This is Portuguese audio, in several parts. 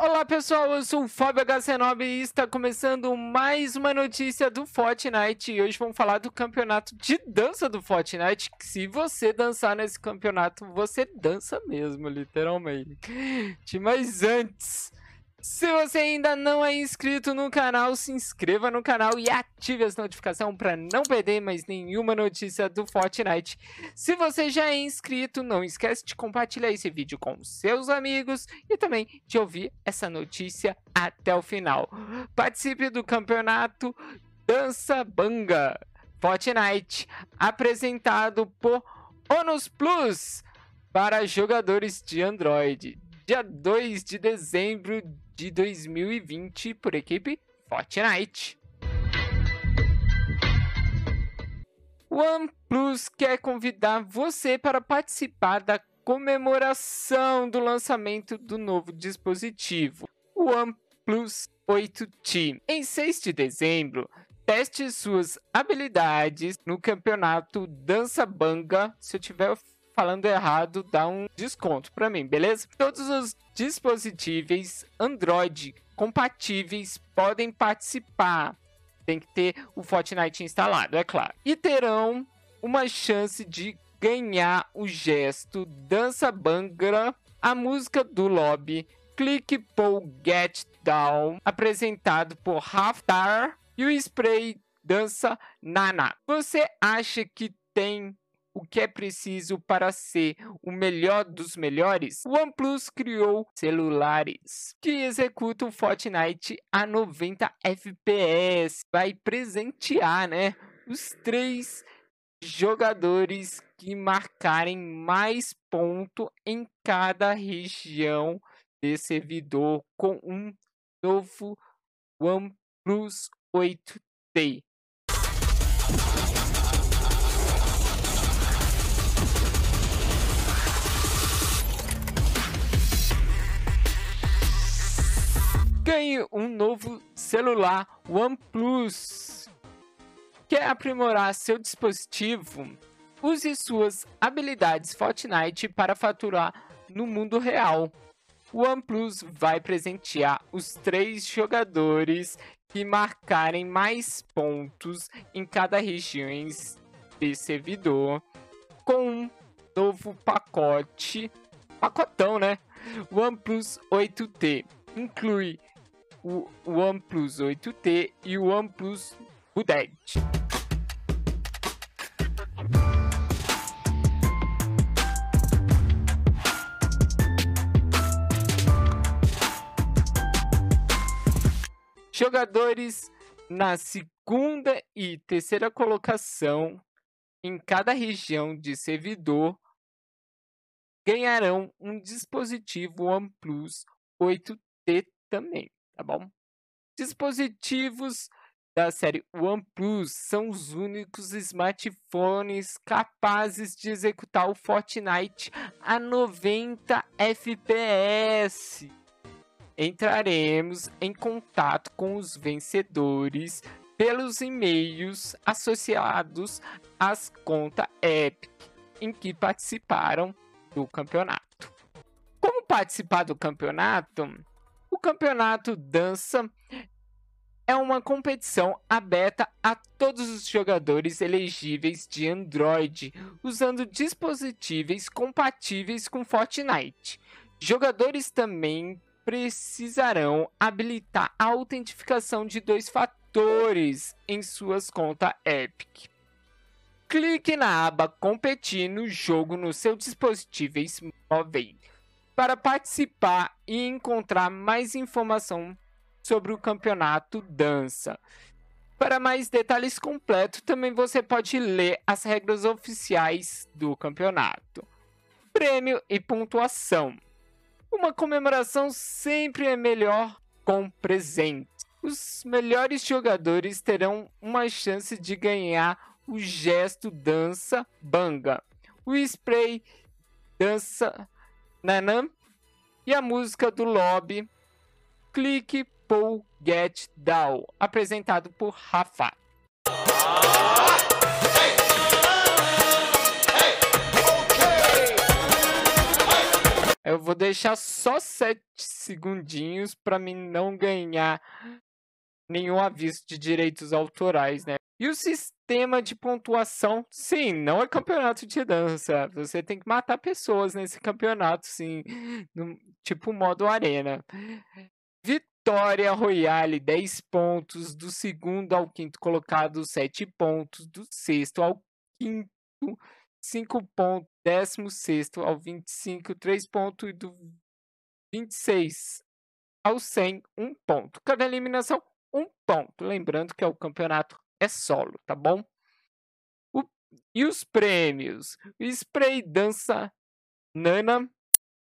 Olá pessoal, eu sou o Fábio HC9 e está começando mais uma notícia do Fortnite e hoje vamos falar do campeonato de dança do Fortnite, se você dançar nesse campeonato, você dança mesmo, literalmente. Mas antes, se você ainda não é inscrito no canal, se inscreva no canal e ative as notificações para não perder mais nenhuma notícia do Fortnite. Se você já é inscrito, não esquece de compartilhar esse vídeo com seus amigos e também de ouvir essa notícia até o final. Participe do campeonato Dança Banga Fortnite, apresentado por Onus Plus para jogadores de Android dia 2 de dezembro de 2020 por equipe Fortnite. OnePlus quer convidar você para participar da comemoração do lançamento do novo dispositivo, o OnePlus 8T. Em 6 de dezembro, teste suas habilidades no campeonato Dança Banga. Se eu tiver falando errado, dá um desconto para mim, beleza? Todos os dispositivos Android compatíveis podem participar. Tem que ter o Fortnite instalado, é claro. E terão uma chance de ganhar o gesto Dança Bangra, a música do lobby Click Pull Get Down, apresentado por Haftar e o spray Dança Nana. Você acha que tem o que é preciso para ser o melhor dos melhores, o OnePlus criou celulares que executam Fortnite a 90 FPS. Vai presentear, né, os três jogadores que marcarem mais ponto em cada região de servidor com um novo OnePlus 8T. Ganhe um novo celular OnePlus. Quer aprimorar seu dispositivo? Use suas habilidades Fortnite para faturar no mundo real. O OnePlus vai presentear os três jogadores que marcarem mais pontos em cada região de servidor com um novo pacote, pacotão, né? OnePlus 8T inclui o OnePlus 8T e o OnePlus Budget. Jogadores na segunda e terceira colocação em cada região de servidor ganharão um dispositivo OnePlus 8T também tá bom? Dispositivos da série OnePlus são os únicos smartphones capazes de executar o Fortnite a 90 FPS. Entraremos em contato com os vencedores pelos e-mails associados às contas Epic em que participaram do campeonato. Como participar do campeonato? O campeonato dança é uma competição aberta a todos os jogadores elegíveis de Android, usando dispositivos compatíveis com Fortnite. Jogadores também precisarão habilitar a autentificação de dois fatores em suas contas Epic. Clique na aba Competir no jogo no seu dispositivo móvel para participar e encontrar mais informação sobre o campeonato dança. Para mais detalhes completos, também você pode ler as regras oficiais do campeonato. Prêmio e pontuação. Uma comemoração sempre é melhor com presente. Os melhores jogadores terão uma chance de ganhar o gesto dança banga, o spray dança Nanam e a música do Lobby Click Pull Get Down, apresentado por Rafa. Eu vou deixar só 7 segundinhos para mim não ganhar nenhum aviso de direitos autorais, né? E o sistema de pontuação, sim, não é campeonato de dança. Você tem que matar pessoas nesse campeonato, sim, no, tipo modo arena. Vitória Royale, 10 pontos. Do segundo ao quinto colocado, 7 pontos. Do sexto ao quinto, 5 pontos. Décimo sexto ao 25, 3 pontos. E do 26 ao 100, 1 ponto. Cada eliminação, 1 ponto. Lembrando que é o campeonato é solo, tá bom? O, e os prêmios? O Spray Dança Nana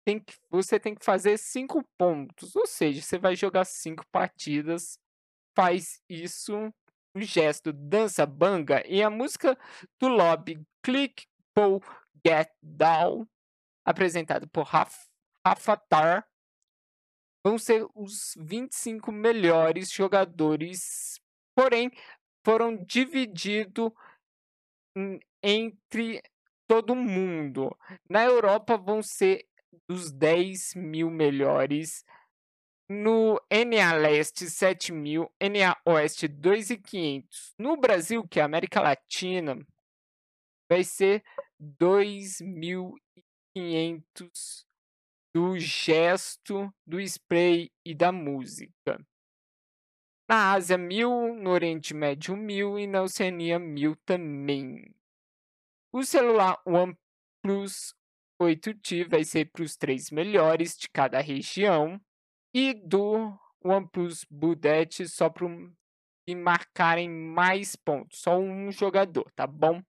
tem que, você tem que fazer cinco pontos. Ou seja, você vai jogar cinco partidas, faz isso, o gesto dança banga e a música do lobby Click Pull Get Down, apresentado por Rafa, Rafa Tar, vão ser os 25 melhores jogadores, porém foram divididos entre todo mundo. Na Europa vão ser dos 10 mil melhores. No NA Leste, 7 mil. NA Oeste, 2,500. No Brasil, que é América Latina, vai ser 2.500 do gesto, do spray e da música. Na Ásia, mil. No Oriente Médio, mil. E na Oceania, mil também. O celular OnePlus 8T vai ser para os três melhores de cada região. E do OnePlus Budget só para marcarem mais pontos. Só um jogador, tá bom?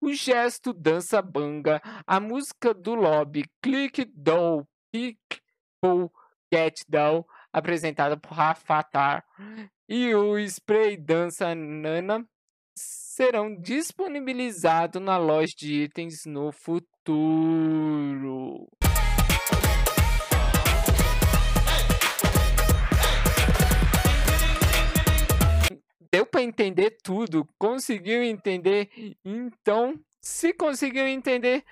O gesto dança banga, a música do lobby Click Doll, Pick Pull Get Doll, apresentada por Rafatar, e o spray dança Nana serão disponibilizados na loja de itens no futuro. Deu para entender tudo? Conseguiu entender? Então, se conseguiu entender,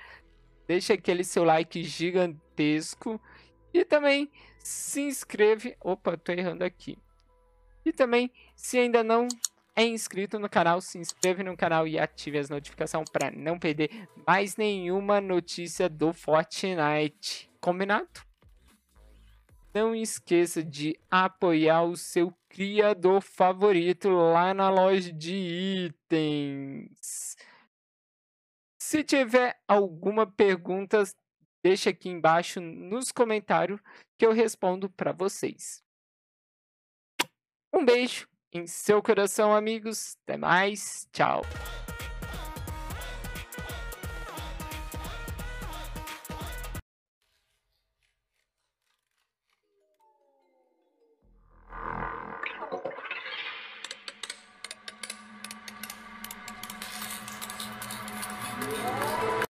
deixa aquele seu like gigantesco e também se inscreve. Opa, tô errando aqui. E também, se ainda não é inscrito no canal, se inscreve no canal e ative as notificações para não perder mais nenhuma notícia do Fortnite. Combinado? Não esqueça de apoiar o seu criador favorito lá na loja de itens. Se tiver alguma pergunta, deixa aqui embaixo nos comentários que eu respondo para vocês. Um beijo em seu coração, amigos. Até mais. Tchau.